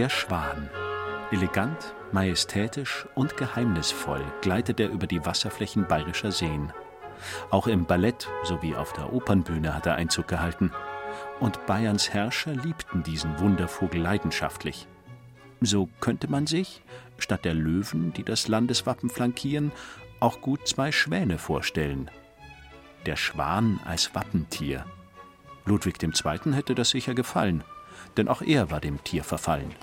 Der Schwan. Elegant, majestätisch und geheimnisvoll gleitet er über die Wasserflächen bayerischer Seen. Auch im Ballett sowie auf der Opernbühne hat er Einzug gehalten. Und Bayerns Herrscher liebten diesen Wundervogel leidenschaftlich. So könnte man sich, statt der Löwen, die das Landeswappen flankieren, auch gut zwei Schwäne vorstellen. Der Schwan als Wappentier. Ludwig II. hätte das sicher gefallen, denn auch er war dem Tier verfallen.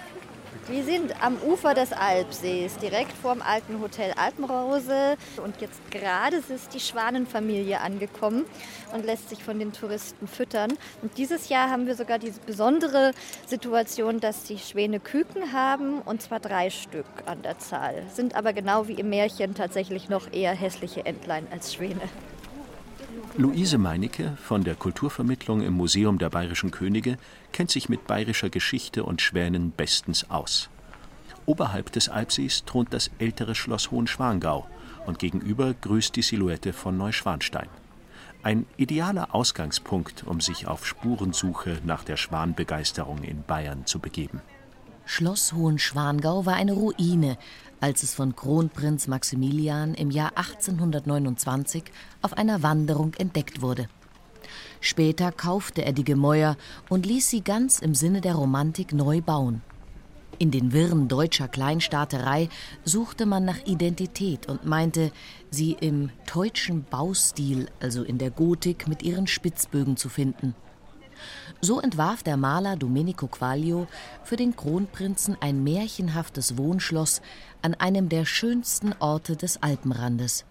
Wir sind am Ufer des Alpsees, direkt vor dem alten Hotel Alpenrose. Und jetzt gerade ist die Schwanenfamilie angekommen und lässt sich von den Touristen füttern. Und dieses Jahr haben wir sogar diese besondere Situation, dass die Schwäne Küken haben, und zwar drei Stück an der Zahl. Sind aber genau wie im Märchen tatsächlich noch eher hässliche Entlein als Schwäne. Luise Meinecke von der Kulturvermittlung im Museum der Bayerischen Könige kennt sich mit bayerischer Geschichte und Schwänen bestens aus. Oberhalb des Alpsees thront das ältere Schloss Hohenschwangau und gegenüber grüßt die Silhouette von Neuschwanstein. Ein idealer Ausgangspunkt, um sich auf Spurensuche nach der Schwanbegeisterung in Bayern zu begeben. Schloss Hohenschwangau war eine Ruine, als es von Kronprinz Maximilian im Jahr 1829 auf einer Wanderung entdeckt wurde. Später kaufte er die Gemäuer und ließ sie ganz im Sinne der Romantik neu bauen. In den Wirren deutscher Kleinstaaterei suchte man nach Identität und meinte, sie im deutschen Baustil, also in der Gotik, mit ihren Spitzbögen zu finden. So entwarf der Maler Domenico Quaglio für den Kronprinzen ein märchenhaftes Wohnschloss an einem der schönsten Orte des Alpenrandes.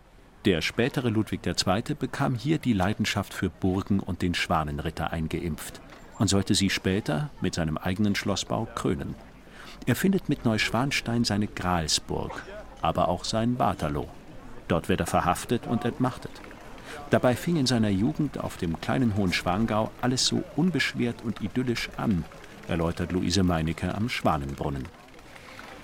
Der spätere Ludwig II. bekam hier die Leidenschaft für Burgen und den Schwanenritter eingeimpft und sollte sie später mit seinem eigenen Schlossbau krönen. Er findet mit Neuschwanstein seine Gralsburg, aber auch sein Waterloo. Dort wird er verhaftet und entmachtet. Dabei fing in seiner Jugend auf dem kleinen Hohenschwangau alles so unbeschwert und idyllisch an, erläutert Luise Meinecke am Schwanenbrunnen.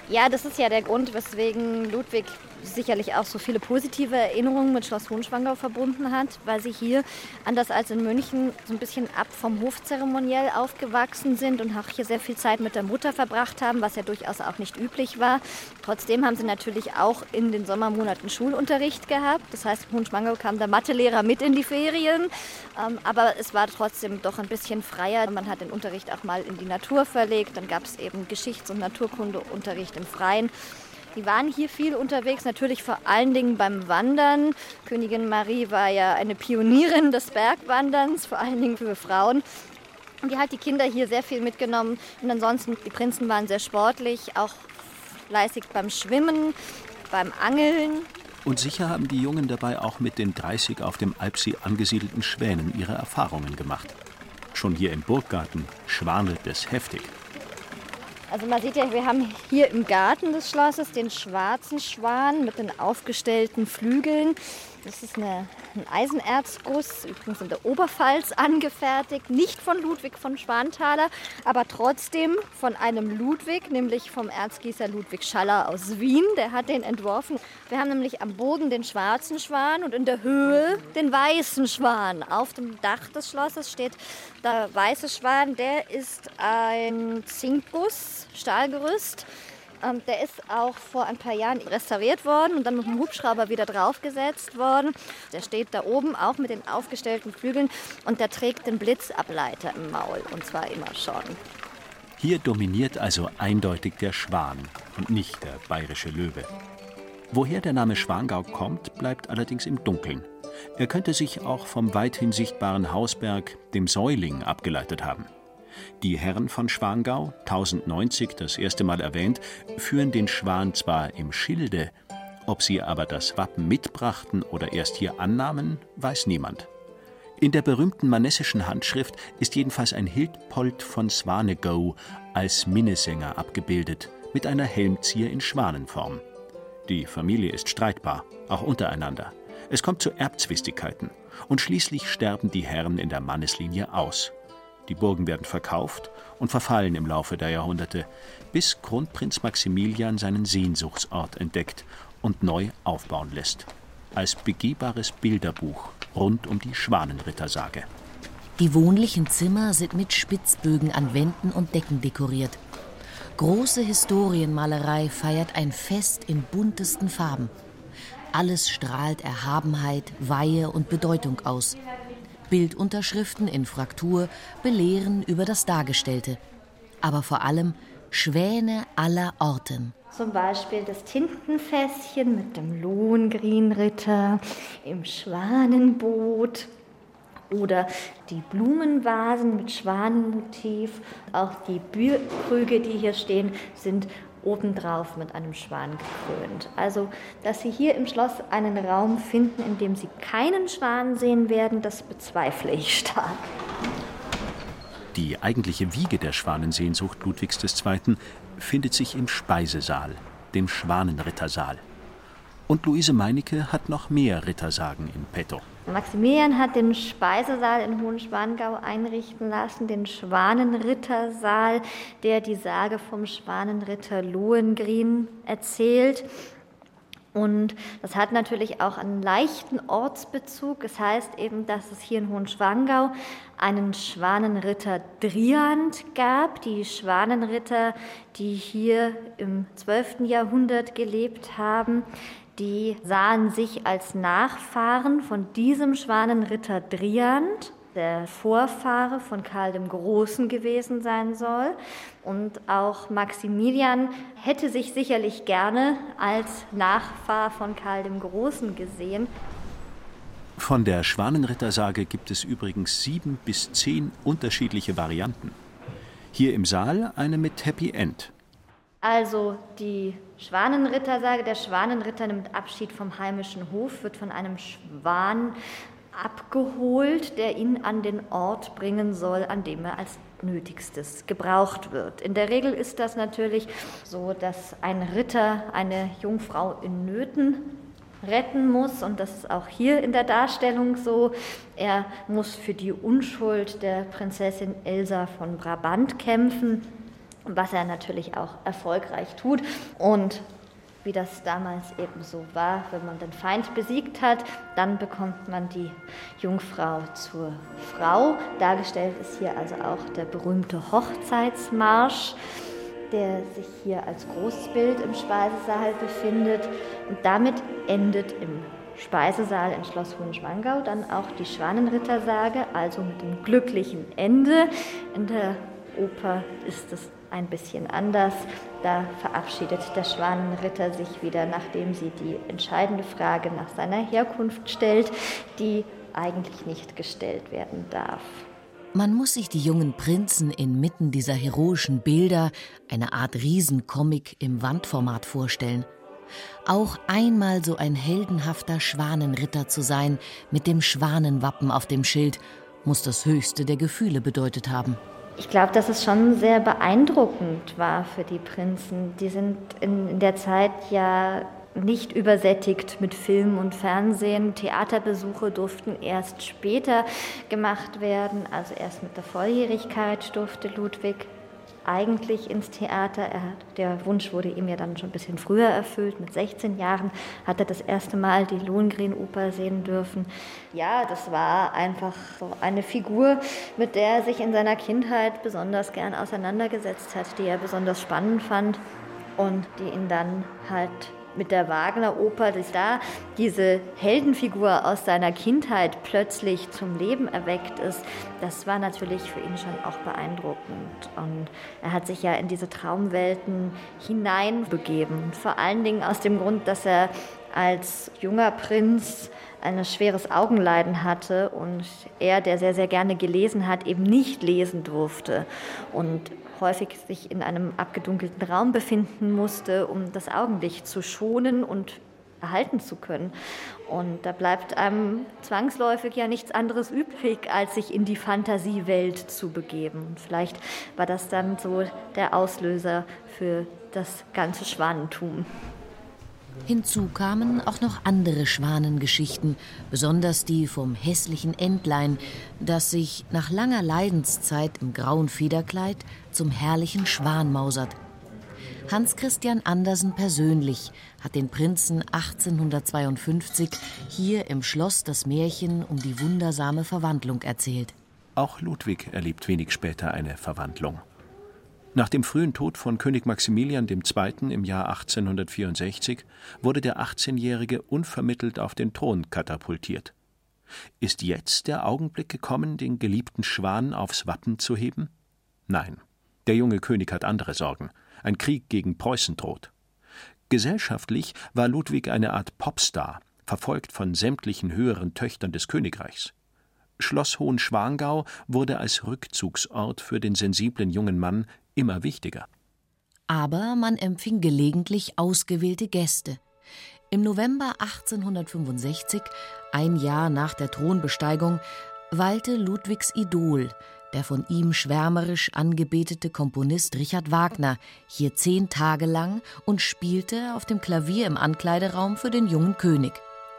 Ja, das ist ja der Grund, weswegen Ludwig sicherlich auch so viele positive Erinnerungen mit Schloss Hohenschwangau verbunden hat, weil sie hier, anders als in München, so ein bisschen ab vom Hof zeremoniell aufgewachsen sind und auch hier sehr viel Zeit mit der Mutter verbracht haben, was ja durchaus auch nicht üblich war. Trotzdem haben sie natürlich auch in den Sommermonaten Schulunterricht gehabt. Das heißt, Hohenschwangau kam der Mathelehrer mit in die Ferien, ähm, aber es war trotzdem doch ein bisschen freier. Man hat den Unterricht auch mal in die Natur verlegt, dann gab es eben Geschichts- und Naturkundeunterricht im Freien. Die waren hier viel unterwegs, natürlich vor allen Dingen beim Wandern. Königin Marie war ja eine Pionierin des Bergwanderns, vor allen Dingen für Frauen. Und die hat die Kinder hier sehr viel mitgenommen. Und ansonsten, die Prinzen waren sehr sportlich, auch fleißig beim Schwimmen, beim Angeln. Und sicher haben die Jungen dabei auch mit den 30 auf dem Alpsee angesiedelten Schwänen ihre Erfahrungen gemacht. Schon hier im Burggarten schwanelt es heftig. Also man sieht ja, wir haben hier im Garten des Schlosses den schwarzen Schwan mit den aufgestellten Flügeln. Das ist eine, ein Eisenerzguss, übrigens in der Oberpfalz angefertigt, nicht von Ludwig von Schwanthaler, aber trotzdem von einem Ludwig, nämlich vom Erzgießer Ludwig Schaller aus Wien. Der hat den entworfen. Wir haben nämlich am Boden den schwarzen Schwan und in der Höhe den weißen Schwan. Auf dem Dach des Schlosses steht der weiße Schwan. Der ist ein Zinkguss, Stahlgerüst ähm, der ist auch vor ein paar Jahren restauriert worden und dann mit dem Hubschrauber wieder draufgesetzt worden. Der steht da oben auch mit den aufgestellten Flügeln und der trägt den Blitzableiter im Maul und zwar immer schon. Hier dominiert also eindeutig der Schwan und nicht der bayerische Löwe. Woher der Name Schwangau kommt, bleibt allerdings im Dunkeln. Er könnte sich auch vom weithin sichtbaren Hausberg, dem Säuling, abgeleitet haben. Die Herren von Schwangau, 1090 das erste Mal erwähnt, führen den Schwan zwar im Schilde, ob sie aber das Wappen mitbrachten oder erst hier annahmen, weiß niemand. In der berühmten manessischen Handschrift ist jedenfalls ein Hildpold von Swanegow als Minnesänger abgebildet, mit einer Helmzier in Schwanenform. Die Familie ist streitbar, auch untereinander. Es kommt zu Erbzwistigkeiten und schließlich sterben die Herren in der Manneslinie aus. Die Burgen werden verkauft und verfallen im Laufe der Jahrhunderte, bis Kronprinz Maximilian seinen Sehnsuchtsort entdeckt und neu aufbauen lässt. Als begehbares Bilderbuch rund um die Schwanenrittersage. Die wohnlichen Zimmer sind mit Spitzbögen an Wänden und Decken dekoriert. Große Historienmalerei feiert ein Fest in buntesten Farben. Alles strahlt Erhabenheit, Weihe und Bedeutung aus. Bildunterschriften in Fraktur belehren über das Dargestellte. Aber vor allem Schwäne aller Orten. Zum Beispiel das Tintenfässchen mit dem Lohengrinritter im Schwanenboot oder die Blumenvasen mit Schwanenmotiv. Auch die Bierkrüge, die hier stehen, sind obendrauf mit einem Schwan gekrönt. Also, dass Sie hier im Schloss einen Raum finden, in dem Sie keinen Schwan sehen werden, das bezweifle ich stark. Die eigentliche Wiege der Schwanensehnsucht Ludwigs II. findet sich im Speisesaal, dem Schwanenrittersaal. Und Luise Meinecke hat noch mehr Rittersagen in petto. Maximilian hat den Speisesaal in Hohenschwangau einrichten lassen, den Schwanenrittersaal, der die Sage vom Schwanenritter Lohengrin erzählt. Und das hat natürlich auch einen leichten Ortsbezug. Es das heißt eben, dass es hier in Hohenschwangau einen Schwanenritter Driand gab. Die Schwanenritter, die hier im 12. Jahrhundert gelebt haben, die sahen sich als Nachfahren von diesem Schwanenritter Driand der Vorfahre von Karl dem Großen gewesen sein soll. Und auch Maximilian hätte sich sicherlich gerne als Nachfahr von Karl dem Großen gesehen. Von der Schwanenrittersage gibt es übrigens sieben bis zehn unterschiedliche Varianten. Hier im Saal eine mit Happy End. Also die Schwanenrittersage, der Schwanenritter nimmt Abschied vom heimischen Hof, wird von einem Schwan abgeholt, der ihn an den Ort bringen soll, an dem er als Nötigstes gebraucht wird. In der Regel ist das natürlich so, dass ein Ritter eine Jungfrau in Nöten retten muss und das ist auch hier in der Darstellung so. Er muss für die Unschuld der Prinzessin Elsa von Brabant kämpfen, was er natürlich auch erfolgreich tut und wie das damals eben so war. Wenn man den Feind besiegt hat, dann bekommt man die Jungfrau zur Frau. Dargestellt ist hier also auch der berühmte Hochzeitsmarsch, der sich hier als Großbild im Speisesaal befindet. Und damit endet im Speisesaal in Schloss Hohenschwangau dann auch die Schwanenrittersage, also mit dem glücklichen Ende. In der Oper ist es ein bisschen anders. Da verabschiedet der Schwanenritter sich wieder, nachdem sie die entscheidende Frage nach seiner Herkunft stellt, die eigentlich nicht gestellt werden darf. Man muss sich die jungen Prinzen inmitten dieser heroischen Bilder, eine Art Riesencomic im Wandformat vorstellen. Auch einmal so ein heldenhafter Schwanenritter zu sein, mit dem Schwanenwappen auf dem Schild, muss das höchste der Gefühle bedeutet haben. Ich glaube, dass es schon sehr beeindruckend war für die Prinzen. Die sind in, der Zeit ja nicht übersättigt mit Film und Fernsehen. Theaterbesuche durften erst später gemacht werden, also erst mit der Volljährigkeit durfte Ludwig eigentlich ins Theater. Er, der Wunsch wurde ihm ja dann schon ein bisschen früher erfüllt. Mit 16 Jahren hat er das erste Mal die Lohengrin-Oper sehen dürfen. Ja, das war einfach so eine Figur, mit der er sich in seiner Kindheit besonders gern auseinandergesetzt hat, die er besonders spannend fand und die ihn dann halt mit der Wagner-Oper, dass da diese Heldenfigur aus seiner Kindheit plötzlich zum Leben erweckt ist, das war natürlich für ihn schon auch beeindruckend. Und er hat sich ja in diese Traumwelten hineinbegeben. Vor allen Dingen aus dem Grund, dass er als junger Prinz ein schweres Augenleiden hatte und er, der sehr, sehr gerne gelesen hat, eben nicht lesen durfte. Und häufig sich in einem abgedunkelten Raum befinden musste, um das Augenlicht zu schonen und erhalten zu können. Und da bleibt einem zwangsläufig ja nichts anderes übrig, als sich in die Fantasiewelt zu begeben. Vielleicht war das dann so der Auslöser für das ganze Schwanentum. Hinzu kamen auch noch andere Schwanengeschichten, besonders die vom hässlichen Entlein, das sich nach langer Leidenszeit im grauen Federkleid zum herrlichen Schwan mausert. Hans Christian Andersen persönlich hat den Prinzen 1852 hier im Schloss das Märchen um die wundersame Verwandlung erzählt. Auch Ludwig erlebt wenig später eine Verwandlung. Nach dem frühen Tod von König Maximilian II. im Jahr 1864 wurde der 18-Jährige unvermittelt auf den Thron katapultiert. Ist jetzt der Augenblick gekommen, den geliebten Schwan aufs Wappen zu heben? Nein, der junge König hat andere Sorgen. Ein Krieg gegen Preußen droht. Gesellschaftlich war Ludwig eine Art Popstar, verfolgt von sämtlichen höheren Töchtern des Königreichs. Schloss Hohenschwangau wurde als Rückzugsort für den sensiblen jungen Mann immer wichtiger. Aber man empfing gelegentlich ausgewählte Gäste. Im November 1865, ein Jahr nach der Thronbesteigung, weilte Ludwigs Idol, der von ihm schwärmerisch angebetete Komponist Richard Wagner, hier zehn Tage lang und spielte auf dem Klavier im Ankleideraum für den jungen König.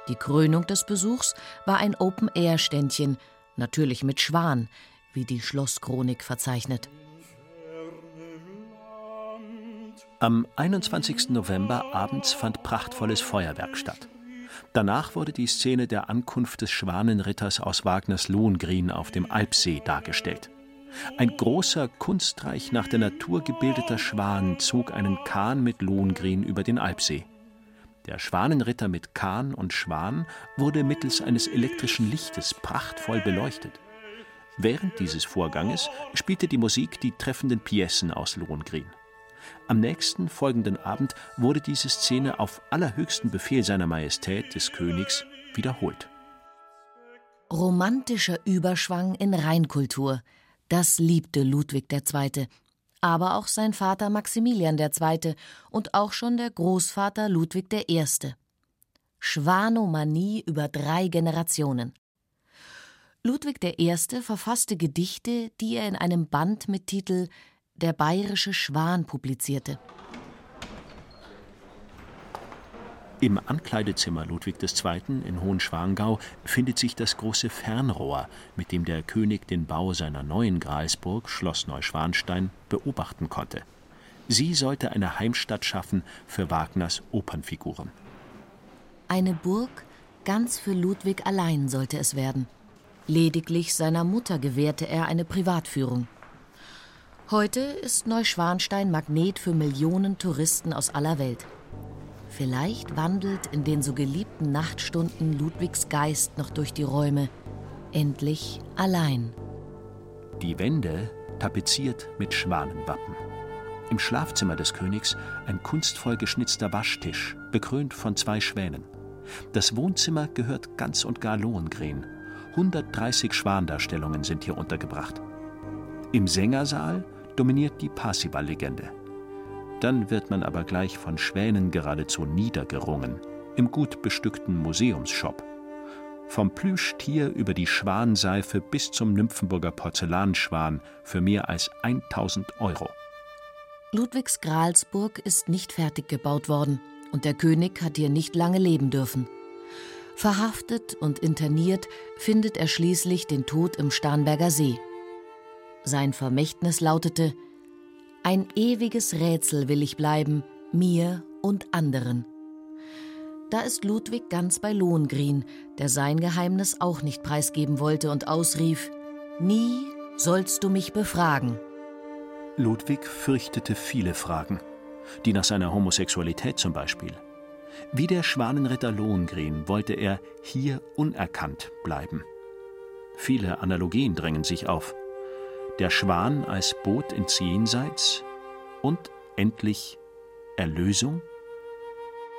Die Krönung des Besuchs war ein Open-Air-Ständchen, natürlich mit Schwan, wie die Schlosschronik verzeichnet. Am 21. November abends fand prachtvolles Feuerwerk statt. Danach wurde die Szene der Ankunft des Schwanenritters aus Wagners Lohengrin auf dem Alpsee dargestellt. Ein großer, kunstreich nach der Natur gebildeter Schwan zog einen Kahn mit Lohengrin über den Alpsee. Der Schwanenritter mit Kahn und Schwan wurde mittels eines elektrischen Lichtes prachtvoll beleuchtet. Während dieses Vorganges spielte die Musik die treffenden Piessen aus Lohengrin. Am nächsten folgenden Abend wurde diese Szene auf allerhöchsten Befehl seiner Majestät des Königs wiederholt. Romantischer Überschwang in Reinkultur, das liebte Ludwig II., aber auch sein Vater Maximilian II. und auch schon der Großvater Ludwig I. Schwanomanie über drei Generationen. Ludwig I. verfasste Gedichte, die er in einem Band mit Titel der bayerische Schwan publizierte. Im Ankleidezimmer Ludwig II. in Hohenschwangau findet sich das große Fernrohr, mit dem der König den Bau seiner neuen Gralsburg, Schloss Neuschwanstein, beobachten konnte. Sie sollte eine Heimstatt schaffen für Wagners Opernfiguren. Eine Burg ganz für Ludwig allein sollte es werden. Lediglich seiner Mutter gewährte er eine Privatführung. Heute ist Neuschwanstein Magnet für Millionen Touristen aus aller Welt. Vielleicht wandelt in den so geliebten Nachtstunden Ludwigs Geist noch durch die Räume, endlich allein. Die Wände tapeziert mit Schwanenwappen. Im Schlafzimmer des Königs ein kunstvoll geschnitzter Waschtisch, bekrönt von zwei Schwänen. Das Wohnzimmer gehört ganz und gar Lohengrin. 130 Schwandarstellungen sind hier untergebracht. Im Sängersaal dominiert die Parsival-Legende. Dann wird man aber gleich von Schwänen geradezu niedergerungen, im gut bestückten Museumsshop. Vom Plüschtier über die Schwanseife bis zum Nymphenburger Porzellanschwan für mehr als 1000 Euro. Ludwigs Gralsburg ist nicht fertig gebaut worden und der König hat hier nicht lange leben dürfen. Verhaftet und interniert findet er schließlich den Tod im Starnberger See. Sein Vermächtnis lautete Ein ewiges Rätsel will ich bleiben, mir und anderen. Da ist Ludwig ganz bei Lohengrin, der sein Geheimnis auch nicht preisgeben wollte und ausrief Nie sollst du mich befragen. Ludwig fürchtete viele Fragen, die nach seiner Homosexualität zum Beispiel. Wie der Schwanenritter Lohengrin wollte er hier unerkannt bleiben. Viele Analogien drängen sich auf der Schwan als Boot ins Jenseits und endlich Erlösung?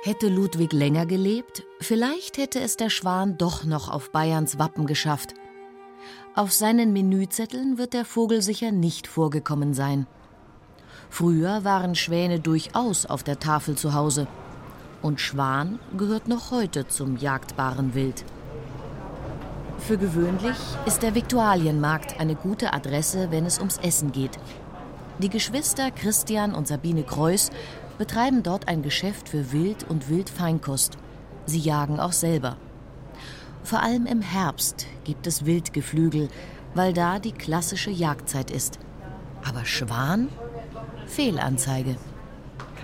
Hätte Ludwig länger gelebt, vielleicht hätte es der Schwan doch noch auf Bayerns Wappen geschafft. Auf seinen Menüzetteln wird der Vogel sicher nicht vorgekommen sein. Früher waren Schwäne durchaus auf der Tafel zu Hause. Und Schwan gehört noch heute zum jagdbaren Wild. Für gewöhnlich ist der Viktualienmarkt eine gute Adresse, wenn es ums Essen geht. Die Geschwister Christian und Sabine Kreuß betreiben dort ein Geschäft für Wild und Wildfeinkost. Sie jagen auch selber. Vor allem im Herbst gibt es Wildgeflügel, weil da die klassische Jagdzeit ist. Aber Schwan? Fehlanzeige.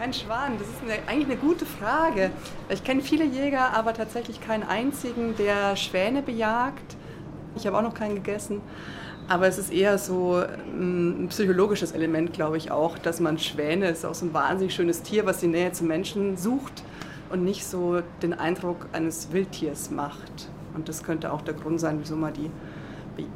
Kein Schwan, das ist eine, eigentlich eine gute Frage. Ich kenne viele Jäger, aber tatsächlich keinen einzigen, der Schwäne bejagt. Ich habe auch noch keinen gegessen. Aber es ist eher so ähm, ein psychologisches Element, glaube ich auch, dass man Schwäne, ist auch so ein wahnsinnig schönes Tier, was die Nähe zum Menschen sucht und nicht so den Eindruck eines Wildtiers macht. Und das könnte auch der Grund sein, wieso man die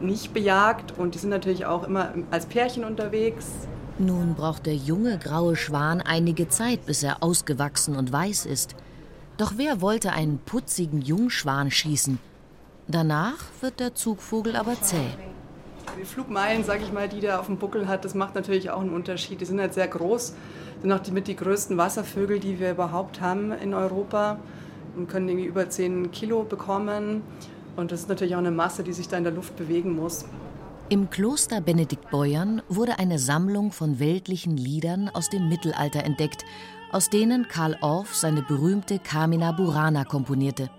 nicht bejagt. Und die sind natürlich auch immer als Pärchen unterwegs. Nun braucht der junge graue Schwan einige Zeit, bis er ausgewachsen und weiß ist. Doch wer wollte einen putzigen Jungschwan schießen? Danach wird der Zugvogel aber zäh. Die Flugmeilen, sage ich mal, die der auf dem Buckel hat, das macht natürlich auch einen Unterschied. Die sind halt sehr groß, sind auch die, mit die größten Wasservögel, die wir überhaupt haben in Europa und können irgendwie über 10 Kilo bekommen. Und das ist natürlich auch eine Masse, die sich da in der Luft bewegen muss. Im Kloster Benediktbeuern wurde eine Sammlung von weltlichen Liedern aus dem Mittelalter entdeckt, aus denen Karl Orff seine berühmte Carmina Burana komponierte.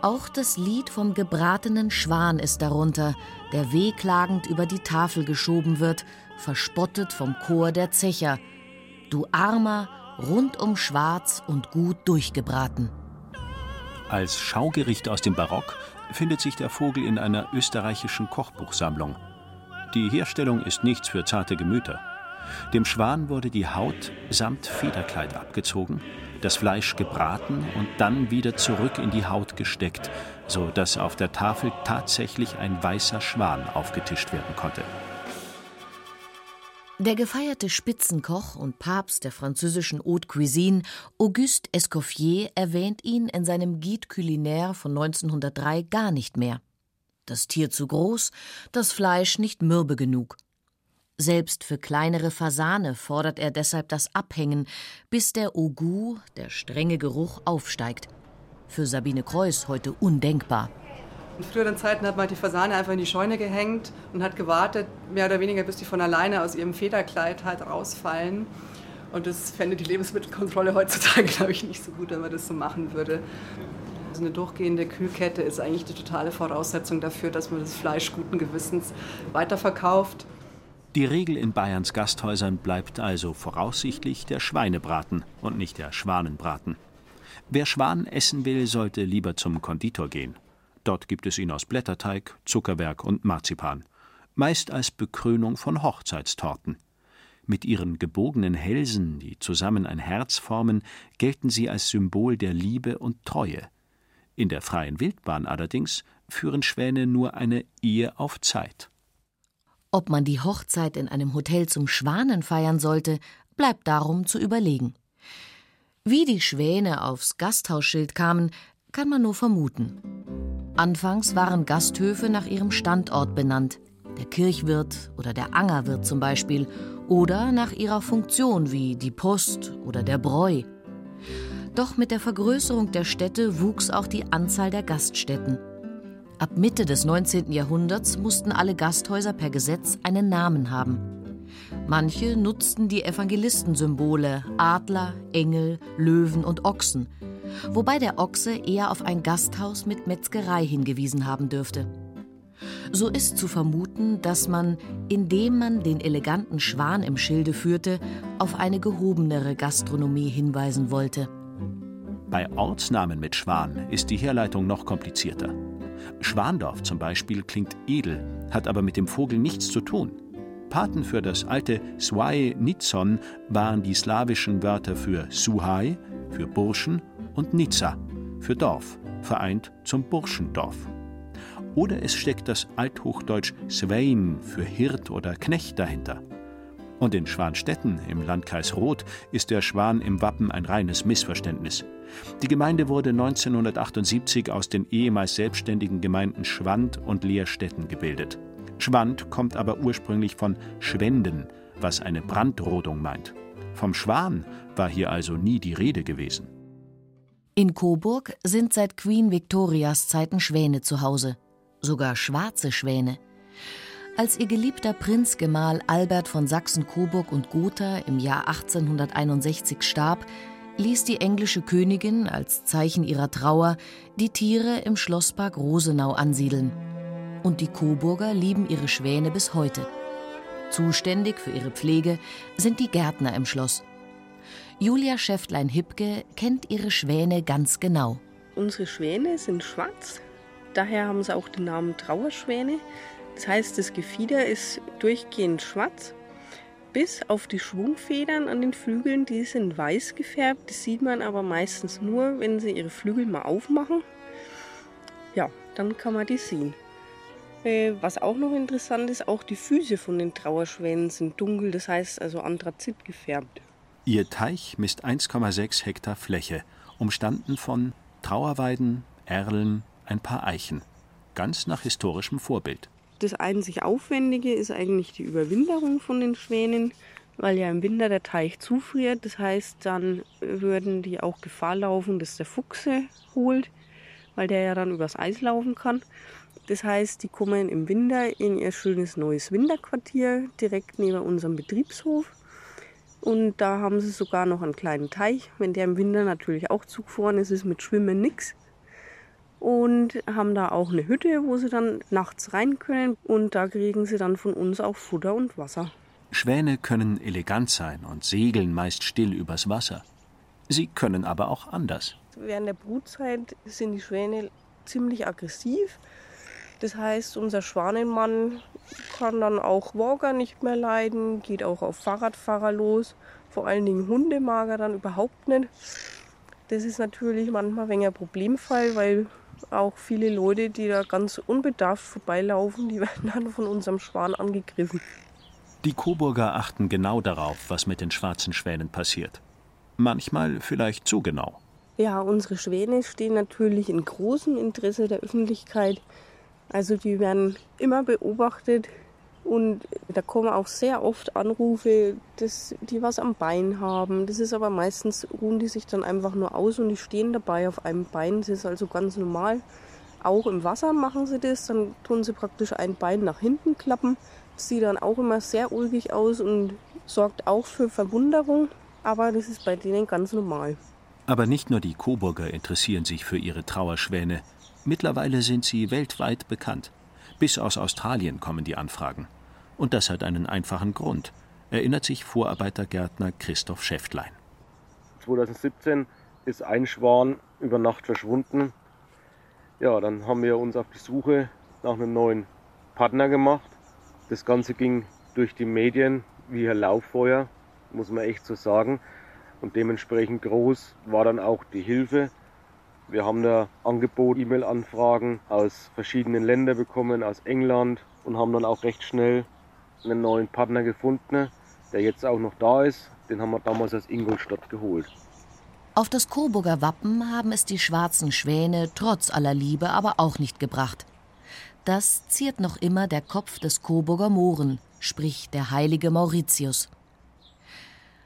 Auch das Lied vom gebratenen Schwan ist darunter, der wehklagend über die Tafel geschoben wird, verspottet vom Chor der Zecher. Du armer, rundum schwarz und gut durchgebraten. Als Schaugericht aus dem Barock findet sich der Vogel in einer österreichischen Kochbuchsammlung. Die Herstellung ist nichts für zarte Gemüter. Dem Schwan wurde die Haut samt Federkleid abgezogen, das Fleisch gebraten und dann wieder zurück in die Haut gesteckt, so dass auf der Tafel tatsächlich ein weißer Schwan aufgetischt werden konnte. Der gefeierte Spitzenkoch und Papst der französischen Haute Cuisine, Auguste Escoffier, erwähnt ihn in seinem Guide culinaire von 1903 gar nicht mehr. Das Tier zu groß, das Fleisch nicht mürbe genug. Selbst für kleinere Fasane fordert er deshalb das Abhängen, bis der Ogu, der strenge Geruch, aufsteigt. Für Sabine Kreuß heute undenkbar. In früheren Zeiten hat man die Fasane einfach in die Scheune gehängt und hat gewartet, mehr oder weniger, bis die von alleine aus ihrem Federkleid halt rausfallen. Und das fände die Lebensmittelkontrolle heutzutage, glaube ich, nicht so gut, wenn man das so machen würde. Also eine durchgehende Kühlkette ist eigentlich die totale Voraussetzung dafür, dass man das Fleisch guten Gewissens weiterverkauft. Die Regel in Bayerns Gasthäusern bleibt also voraussichtlich der Schweinebraten und nicht der Schwanenbraten. Wer Schwan essen will, sollte lieber zum Konditor gehen. Dort gibt es ihn aus Blätterteig, Zuckerwerk und Marzipan, meist als Bekrönung von Hochzeitstorten. Mit ihren gebogenen Hälsen, die zusammen ein Herz formen, gelten sie als Symbol der Liebe und Treue. In der freien Wildbahn allerdings führen Schwäne nur eine Ehe auf Zeit. Ob man die Hochzeit in einem Hotel zum Schwanen feiern sollte, bleibt darum zu überlegen. Wie die Schwäne aufs Gasthausschild kamen, kann man nur vermuten. Anfangs waren Gasthöfe nach ihrem Standort benannt, der Kirchwirt oder der Angerwirt zum Beispiel, oder nach ihrer Funktion wie die Post oder der Bräu. Doch mit der Vergrößerung der Städte wuchs auch die Anzahl der Gaststätten. Ab Mitte des 19. Jahrhunderts mussten alle Gasthäuser per Gesetz einen Namen haben. Manche nutzten die Evangelistensymbole Adler, Engel, Löwen und Ochsen – wobei der Ochse eher auf ein Gasthaus mit Metzgerei hingewiesen haben dürfte. So ist zu vermuten, dass man, indem man den eleganten Schwan im Schilde führte, auf eine gehobenere Gastronomie hinweisen wollte. Bei Ortsnamen mit Schwan ist die Herleitung noch komplizierter. Schwandorf zum Beispiel klingt edel, hat aber mit dem Vogel nichts zu tun. Paten für das alte Swai Nitson waren die slawischen Wörter für Suhai, für Burschen und Nizza für Dorf, vereint zum Burschendorf. Oder es steckt das althochdeutsch Svein für Hirt oder Knecht dahinter. Und in Schwanstetten im Landkreis Roth ist der Schwan im Wappen ein reines Missverständnis. Die Gemeinde wurde 1978 aus den ehemals selbstständigen Gemeinden Schwand und Leerstetten gebildet. Schwand kommt aber ursprünglich von Schwenden, was eine Brandrodung meint. Vom Schwan war hier also nie die Rede gewesen. In Coburg sind seit Queen Victorias Zeiten Schwäne zu Hause, sogar schwarze Schwäne. Als ihr geliebter Prinzgemahl Albert von Sachsen-Coburg und Gotha im Jahr 1861 starb, ließ die englische Königin als Zeichen ihrer Trauer die Tiere im Schlosspark Rosenau ansiedeln. Und die Coburger lieben ihre Schwäne bis heute. Zuständig für ihre Pflege sind die Gärtner im Schloss. Julia Schäftlein-Hipke kennt ihre Schwäne ganz genau. Unsere Schwäne sind schwarz, daher haben sie auch den Namen Trauerschwäne. Das heißt, das Gefieder ist durchgehend schwarz, bis auf die Schwungfedern an den Flügeln, die sind weiß gefärbt. Das sieht man aber meistens nur, wenn sie ihre Flügel mal aufmachen. Ja, dann kann man die sehen. Äh, was auch noch interessant ist, auch die Füße von den Trauerschwänen sind dunkel, das heißt also Anthrazit gefärbt. Ihr Teich misst 1,6 Hektar Fläche, umstanden von Trauerweiden, Erlen, ein paar Eichen. Ganz nach historischem Vorbild. Das einzig Aufwendige ist eigentlich die Überwinterung von den Schwänen, weil ja im Winter der Teich zufriert. Das heißt, dann würden die auch Gefahr laufen, dass der Fuchs sie holt, weil der ja dann übers Eis laufen kann. Das heißt, die kommen im Winter in ihr schönes neues Winterquartier direkt neben unserem Betriebshof. Und da haben sie sogar noch einen kleinen Teich. Wenn der im Winter natürlich auch zugefroren ist, ist mit Schwimmen nichts. Und haben da auch eine Hütte, wo sie dann nachts rein können. Und da kriegen sie dann von uns auch Futter und Wasser. Schwäne können elegant sein und segeln meist still übers Wasser. Sie können aber auch anders. Während der Brutzeit sind die Schwäne ziemlich aggressiv. Das heißt, unser Schwanenmann kann dann auch Walker nicht mehr leiden, geht auch auf Fahrradfahrer los. Vor allen Dingen Hunde mag er dann überhaupt nicht. Das ist natürlich manchmal ein ein Problemfall, weil auch viele Leute, die da ganz unbedarft vorbeilaufen, die werden dann von unserem Schwan angegriffen. Die Coburger achten genau darauf, was mit den schwarzen Schwänen passiert. Manchmal vielleicht zu genau. Ja, unsere Schwäne stehen natürlich in großem Interesse der Öffentlichkeit. Also die werden immer beobachtet und da kommen auch sehr oft Anrufe, dass die was am Bein haben. Das ist aber meistens, ruhen die sich dann einfach nur aus und die stehen dabei auf einem Bein. Das ist also ganz normal. Auch im Wasser machen sie das, dann tun sie praktisch ein Bein nach hinten klappen. Das sieht dann auch immer sehr ulkig aus und sorgt auch für Verwunderung, aber das ist bei denen ganz normal. Aber nicht nur die Coburger interessieren sich für ihre Trauerschwäne. Mittlerweile sind sie weltweit bekannt. Bis aus Australien kommen die Anfragen. Und das hat einen einfachen Grund, erinnert sich Vorarbeitergärtner Christoph Schäftlein. 2017 ist ein Schwan über Nacht verschwunden. Ja, dann haben wir uns auf die Suche nach einem neuen Partner gemacht. Das Ganze ging durch die Medien wie ein Lauffeuer, muss man echt so sagen. Und dementsprechend groß war dann auch die Hilfe wir haben da Angebot, E-Mail-Anfragen aus verschiedenen Ländern bekommen, aus England und haben dann auch recht schnell einen neuen Partner gefunden, der jetzt auch noch da ist. Den haben wir damals aus Ingolstadt geholt. Auf das Coburger Wappen haben es die schwarzen Schwäne trotz aller Liebe aber auch nicht gebracht. Das ziert noch immer der Kopf des Coburger Mohren, sprich der heilige Mauritius.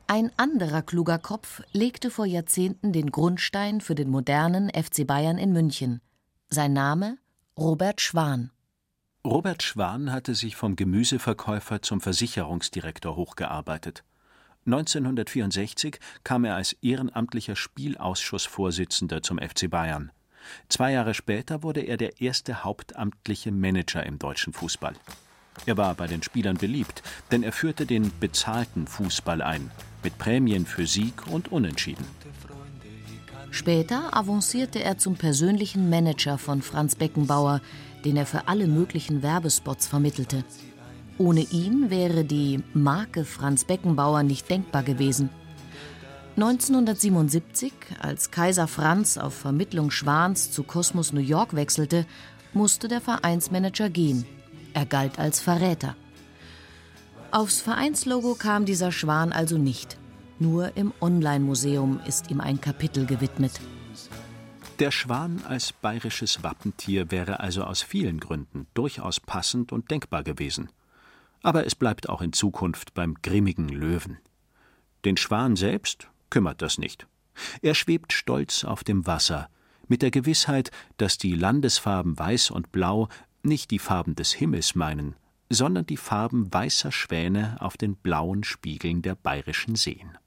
Ein anderer kluger Kopf legte vor Jahrzehnten den Grundstein für den modernen FC Bayern in München. Sein Name Robert Schwan. Robert Schwan hatte sich vom Gemüseverkäufer zum Versicherungsdirektor hochgearbeitet. 1964 kam er als ehrenamtlicher Spielausschussvorsitzender zum FC Bayern. Zwei Jahre später wurde er der erste hauptamtliche Manager im deutschen Fußball. Er war bei den Spielern beliebt, denn er führte den bezahlten Fußball ein, mit Prämien für Sieg und Unentschieden. Später avancierte er zum persönlichen Manager von Franz Beckenbauer, den er für alle möglichen Werbespots vermittelte. Ohne ihn wäre die Marke Franz Beckenbauer nicht denkbar gewesen. 1977, als Kaiser Franz auf Vermittlung Schwans zu Kosmos New York wechselte, musste der Vereinsmanager gehen. Er galt als Verräter. Aufs Vereinslogo kam dieser Schwan also nicht. Nur im Online-Museum ist ihm ein Kapitel gewidmet. Der Schwan als bayerisches Wappentier wäre also aus vielen Gründen durchaus passend und denkbar gewesen. Aber es bleibt auch in Zukunft beim grimmigen Löwen. Den Schwan selbst kümmert das nicht. Er schwebt stolz auf dem Wasser, mit der Gewissheit, dass die Landesfarben Weiß und Blau nicht die Farben des Himmels meinen, sondern die Farben weißer Schwäne auf den blauen Spiegeln der bayerischen Seen